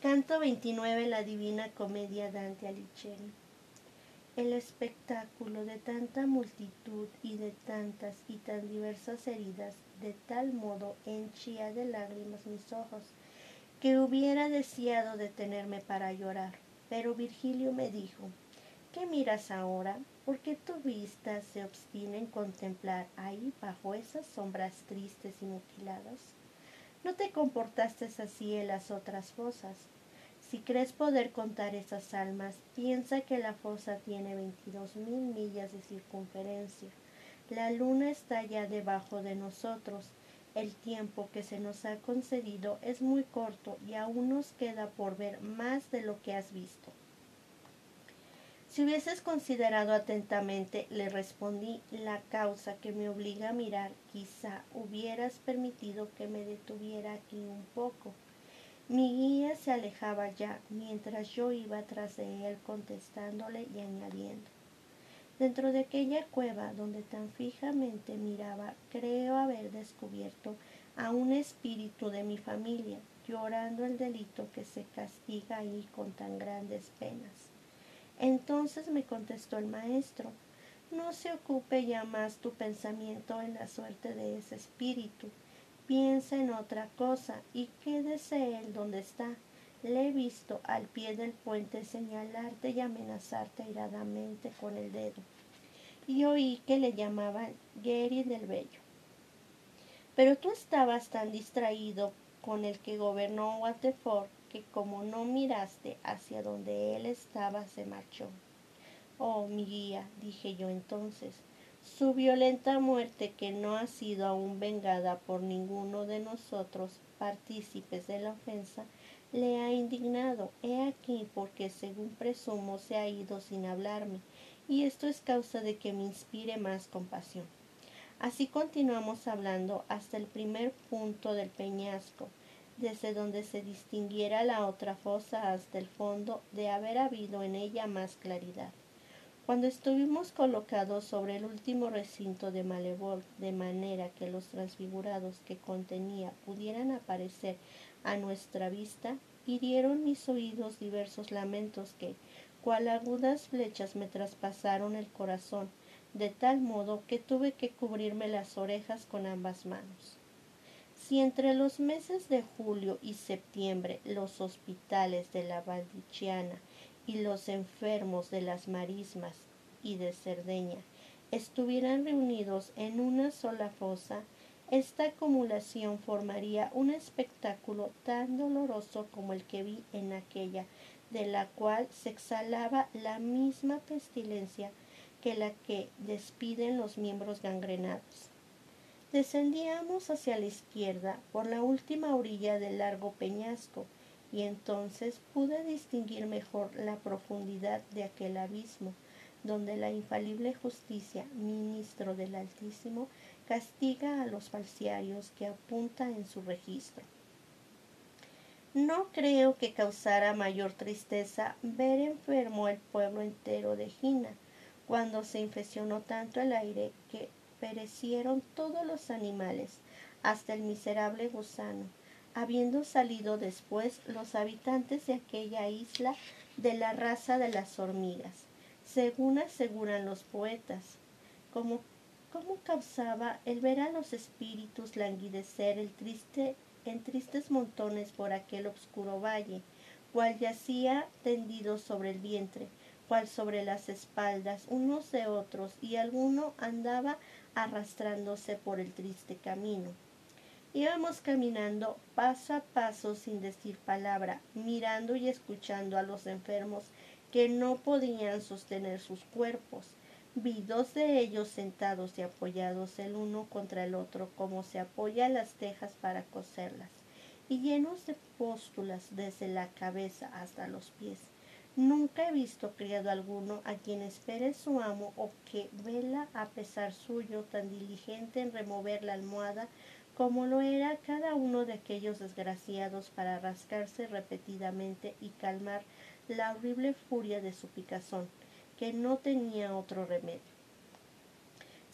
Canto 29, la Divina Comedia Dante Alighieri. El espectáculo de tanta multitud y de tantas y tan diversas heridas, de tal modo henchía de lágrimas mis ojos, que hubiera deseado detenerme para llorar. Pero Virgilio me dijo, ¿qué miras ahora? ¿Por qué tu vista se obstina en contemplar ahí bajo esas sombras tristes y mutiladas? No te comportaste así en las otras fosas. Si crees poder contar esas almas, piensa que la fosa tiene veintidós mil millas de circunferencia. La luna está ya debajo de nosotros. El tiempo que se nos ha concedido es muy corto y aún nos queda por ver más de lo que has visto. Si hubieses considerado atentamente, le respondí, la causa que me obliga a mirar, quizá hubieras permitido que me detuviera aquí un poco. Mi guía se alejaba ya, mientras yo iba tras de él contestándole y añadiendo. Dentro de aquella cueva donde tan fijamente miraba, creo haber descubierto a un espíritu de mi familia, llorando el delito que se castiga ahí con tan grandes penas. Entonces me contestó el maestro, no se ocupe ya más tu pensamiento en la suerte de ese espíritu, piensa en otra cosa y quédese él donde está. Le he visto al pie del puente señalarte y amenazarte airadamente con el dedo. Y oí que le llamaban Gary del Bello. Pero tú estabas tan distraído con el que gobernó Waterford que como no miraste hacia donde él estaba, se marchó. Oh, mi guía, dije yo entonces, su violenta muerte que no ha sido aún vengada por ninguno de nosotros, partícipes de la ofensa, le ha indignado. He aquí porque según presumo se ha ido sin hablarme, y esto es causa de que me inspire más compasión. Así continuamos hablando hasta el primer punto del peñasco, desde donde se distinguiera la otra fosa hasta el fondo de haber habido en ella más claridad. Cuando estuvimos colocados sobre el último recinto de Malevol, de manera que los transfigurados que contenía pudieran aparecer a nuestra vista, hirieron mis oídos diversos lamentos que, cual agudas flechas, me traspasaron el corazón, de tal modo que tuve que cubrirme las orejas con ambas manos. Si entre los meses de julio y septiembre los hospitales de la Valdichiana y los enfermos de las marismas y de Cerdeña estuvieran reunidos en una sola fosa, esta acumulación formaría un espectáculo tan doloroso como el que vi en aquella, de la cual se exhalaba la misma pestilencia que la que despiden los miembros gangrenados. Descendíamos hacia la izquierda por la última orilla del largo peñasco, y entonces pude distinguir mejor la profundidad de aquel abismo, donde la infalible justicia, ministro del Altísimo, castiga a los falsiarios que apunta en su registro. No creo que causara mayor tristeza ver enfermo el pueblo entero de Gina, cuando se infeccionó tanto el aire que perecieron todos los animales, hasta el miserable gusano, habiendo salido después los habitantes de aquella isla de la raza de las hormigas, según aseguran los poetas. Como, cómo causaba el ver a los espíritus languidecer el triste, en tristes montones por aquel oscuro valle, cual yacía tendido sobre el vientre, cual sobre las espaldas unos de otros, y alguno andaba arrastrándose por el triste camino. Íbamos caminando paso a paso sin decir palabra, mirando y escuchando a los enfermos que no podían sostener sus cuerpos. Vi dos de ellos sentados y apoyados el uno contra el otro como se apoya las tejas para coserlas, y llenos de póstulas desde la cabeza hasta los pies. Nunca he visto criado alguno a quien espere su amo o que vela a pesar suyo tan diligente en remover la almohada como lo era cada uno de aquellos desgraciados para rascarse repetidamente y calmar la horrible furia de su picazón, que no tenía otro remedio.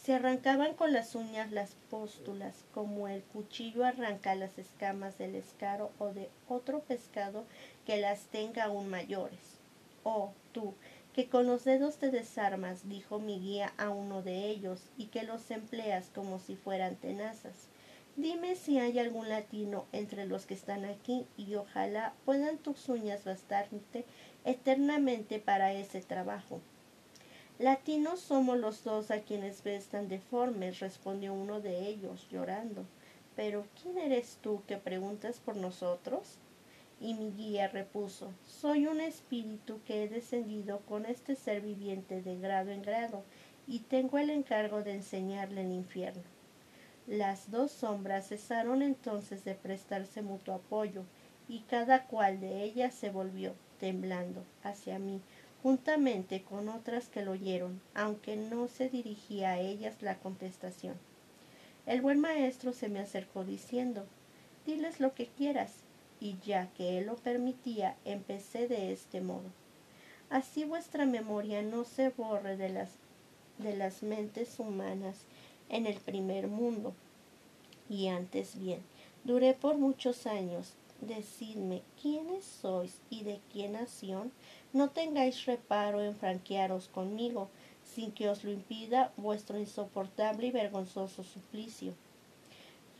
Se arrancaban con las uñas las póstulas, como el cuchillo arranca las escamas del escaro o de otro pescado que las tenga aún mayores. Oh, tú, que con los dedos te desarmas, dijo mi guía a uno de ellos, y que los empleas como si fueran tenazas. Dime si hay algún latino entre los que están aquí, y ojalá puedan tus uñas bastarte eternamente para ese trabajo. Latinos somos los dos a quienes ves tan deformes, respondió uno de ellos, llorando. Pero ¿quién eres tú que preguntas por nosotros? Y mi guía repuso, soy un espíritu que he descendido con este ser viviente de grado en grado, y tengo el encargo de enseñarle el infierno. Las dos sombras cesaron entonces de prestarse mutuo apoyo, y cada cual de ellas se volvió, temblando, hacia mí, juntamente con otras que lo oyeron, aunque no se dirigía a ellas la contestación. El buen maestro se me acercó diciendo, diles lo que quieras, y ya que él lo permitía, empecé de este modo. Así vuestra memoria no se borre de las, de las mentes humanas en el primer mundo. Y antes bien, duré por muchos años. Decidme quiénes sois y de qué nación no tengáis reparo en franquearos conmigo, sin que os lo impida vuestro insoportable y vergonzoso suplicio.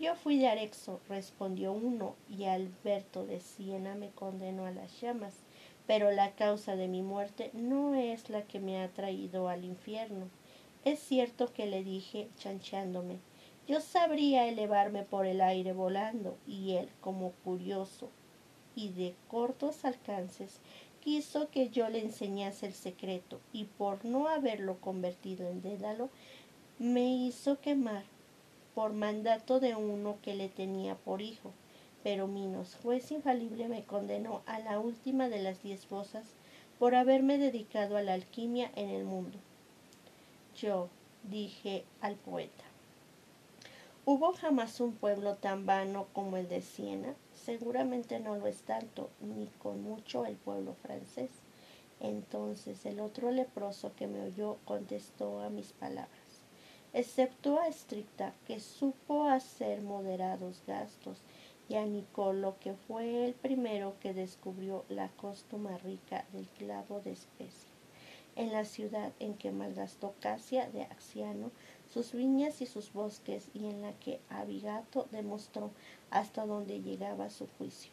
Yo fui de Arexo, respondió uno, y Alberto de Siena me condenó a las llamas, pero la causa de mi muerte no es la que me ha traído al infierno. Es cierto que le dije, chanchándome, yo sabría elevarme por el aire volando, y él, como curioso y de cortos alcances, quiso que yo le enseñase el secreto y por no haberlo convertido en dédalo, me hizo quemar por mandato de uno que le tenía por hijo. Pero Minos, juez infalible, me condenó a la última de las diez fosas por haberme dedicado a la alquimia en el mundo. Yo dije al poeta, ¿hubo jamás un pueblo tan vano como el de Siena? Seguramente no lo es tanto, ni con mucho el pueblo francés. Entonces el otro leproso que me oyó contestó a mis palabras, excepto a Estricta, que supo hacer moderados gastos, y a Nicolo, que fue el primero que descubrió la costuma rica del clavo de especia, en la ciudad en que malgastó Casia de Axiano sus viñas y sus bosques, y en la que Abigato demostró hasta dónde llegaba su juicio.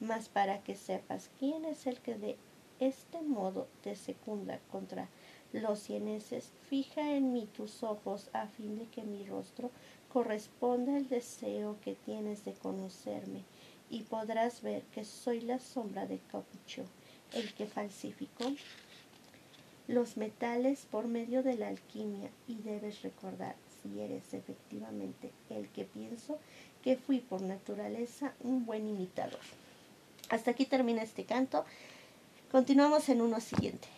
Mas para que sepas quién es el que de este modo te secunda contra los cieneses, fija en mí tus ojos a fin de que mi rostro corresponda al deseo que tienes de conocerme, y podrás ver que soy la sombra de Capucho, el que falsificó los metales por medio de la alquimia y debes recordar, si eres efectivamente el que pienso, que fui por naturaleza un buen imitador. Hasta aquí termina este canto. Continuamos en uno siguiente.